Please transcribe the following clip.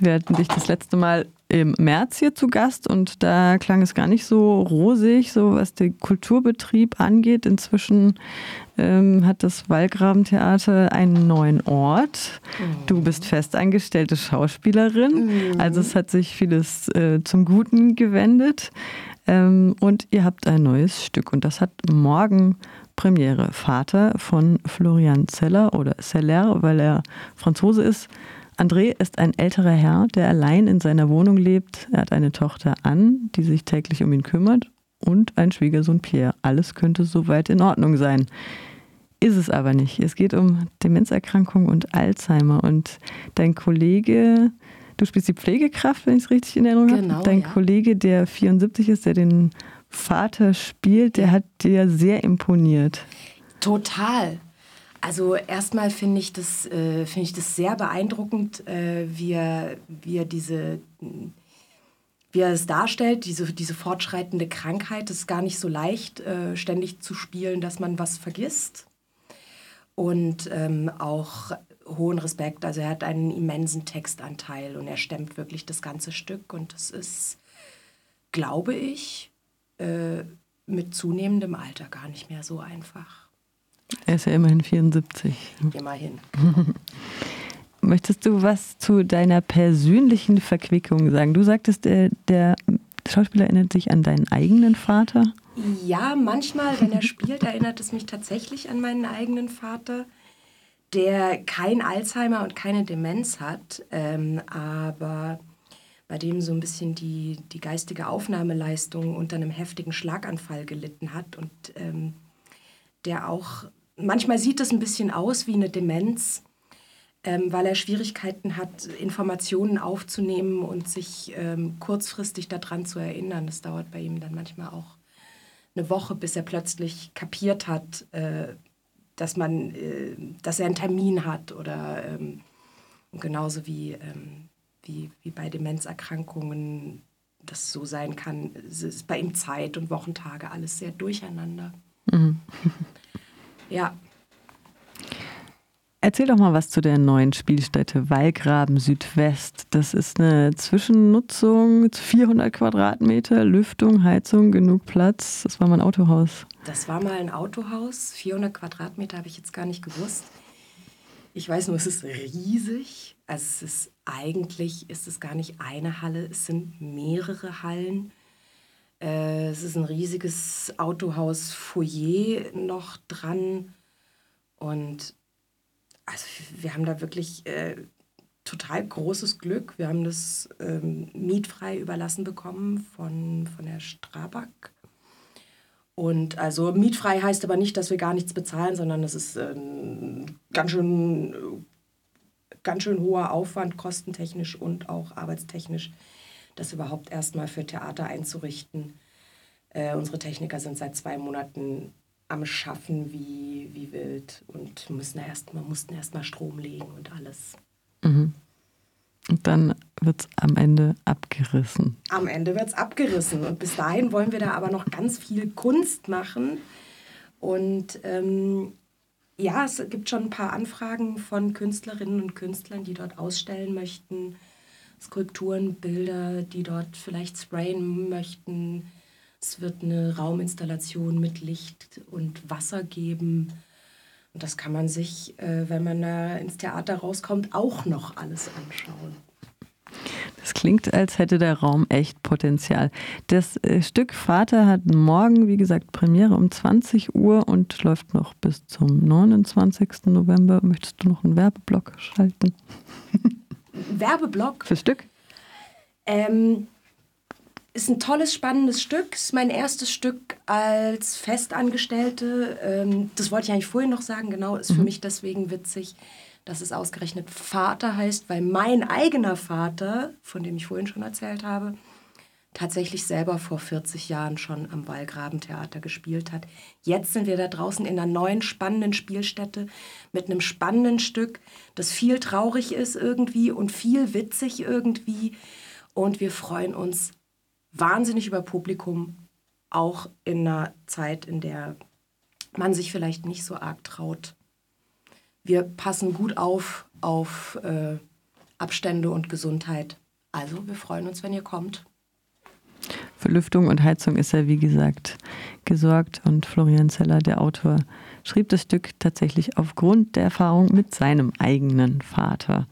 Wir hatten dich das letzte Mal im März hier zu Gast und da klang es gar nicht so rosig, so was den Kulturbetrieb angeht. Inzwischen ähm, hat das Wallgrabentheater einen neuen Ort. Du bist festangestellte Schauspielerin, mhm. also es hat sich vieles äh, zum Guten gewendet. Ähm, und ihr habt ein neues Stück und das hat morgen Premiere. Vater von Florian Zeller oder Zeller, weil er Franzose ist. André ist ein älterer Herr, der allein in seiner Wohnung lebt. Er hat eine Tochter Anne, die sich täglich um ihn kümmert und ein Schwiegersohn Pierre. Alles könnte soweit in Ordnung sein. Ist es aber nicht. Es geht um Demenzerkrankung und Alzheimer. Und dein Kollege, du spielst die Pflegekraft, wenn ich es richtig in Erinnerung habe. Genau, dein ja. Kollege, der 74 ist, der den Vater spielt, der hat dir sehr imponiert. Total. Also erstmal finde ich, das, äh, find ich das sehr beeindruckend, äh, wie, er, wie er diese wie er es darstellt, diese, diese fortschreitende Krankheit, ist gar nicht so leicht, äh, ständig zu spielen, dass man was vergisst. Und ähm, auch hohen Respekt, also er hat einen immensen Textanteil und er stemmt wirklich das ganze Stück und das ist, glaube ich, mit zunehmendem Alter gar nicht mehr so einfach. Er ist ja immerhin 74. Immerhin. Möchtest du was zu deiner persönlichen Verquickung sagen? Du sagtest, der, der Schauspieler erinnert sich an deinen eigenen Vater. Ja, manchmal, wenn er spielt, erinnert es mich tatsächlich an meinen eigenen Vater, der kein Alzheimer und keine Demenz hat, ähm, aber bei dem so ein bisschen die, die geistige Aufnahmeleistung unter einem heftigen Schlaganfall gelitten hat und ähm, der auch manchmal sieht es ein bisschen aus wie eine Demenz, ähm, weil er Schwierigkeiten hat, Informationen aufzunehmen und sich ähm, kurzfristig daran zu erinnern. Das dauert bei ihm dann manchmal auch eine Woche, bis er plötzlich kapiert hat, äh, dass, man, äh, dass er einen Termin hat oder ähm, genauso wie, ähm, wie, wie bei Demenzerkrankungen das so sein kann. Es ist bei ihm Zeit und Wochentage alles sehr durcheinander. Mhm. Ja. Erzähl doch mal was zu der neuen Spielstätte Wallgraben Südwest. Das ist eine Zwischennutzung, 400 Quadratmeter, Lüftung, Heizung, genug Platz. Das war mal ein Autohaus. Das war mal ein Autohaus. 400 Quadratmeter habe ich jetzt gar nicht gewusst. Ich weiß nur, es ist riesig. Also es ist eigentlich ist es gar nicht eine Halle, es sind mehrere Hallen. Äh, es ist ein riesiges Autohaus-Foyer noch dran. Und also wir haben da wirklich äh, total großes Glück. Wir haben das ähm, mietfrei überlassen bekommen von, von der Strabag. Und also mietfrei heißt aber nicht, dass wir gar nichts bezahlen, sondern es ist ähm, ganz schön ganz schön hoher Aufwand, kostentechnisch und auch arbeitstechnisch, das überhaupt erstmal für Theater einzurichten. Äh, unsere Techniker sind seit zwei Monaten am Schaffen wie, wie wild und müssen erst mal, mussten erstmal Strom legen und alles. Mhm. Und dann wird es am Ende abgerissen. Am Ende wird es abgerissen. Und bis dahin wollen wir da aber noch ganz viel Kunst machen. Und ähm, ja, es gibt schon ein paar Anfragen von Künstlerinnen und Künstlern, die dort ausstellen möchten. Skulpturen, Bilder, die dort vielleicht sprayen möchten. Es wird eine Rauminstallation mit Licht und Wasser geben. Und das kann man sich, äh, wenn man da ins Theater rauskommt, auch noch alles anschauen. Das klingt, als hätte der Raum echt Potenzial. Das äh, Stück Vater hat morgen, wie gesagt, Premiere um 20 Uhr und läuft noch bis zum 29. November. Möchtest du noch einen Werbeblock schalten? Werbeblock? Fürs Stück? Ähm, ist ein tolles, spannendes Stück. Ist mein erstes Stück als Festangestellte. Ähm, das wollte ich eigentlich vorhin noch sagen. Genau, ist für mhm. mich deswegen witzig, dass es ausgerechnet Vater heißt, weil mein eigener Vater, von dem ich vorhin schon erzählt habe, tatsächlich selber vor 40 Jahren schon am Wallgrabentheater gespielt hat. Jetzt sind wir da draußen in einer neuen spannenden Spielstätte mit einem spannenden Stück, das viel traurig ist irgendwie und viel witzig irgendwie. Und wir freuen uns wahnsinnig über Publikum, auch in einer Zeit, in der man sich vielleicht nicht so arg traut. Wir passen gut auf auf äh, Abstände und Gesundheit. Also wir freuen uns, wenn ihr kommt. Für Lüftung und Heizung ist er, wie gesagt, gesorgt. Und Florian Zeller, der Autor, schrieb das Stück tatsächlich aufgrund der Erfahrung mit seinem eigenen Vater.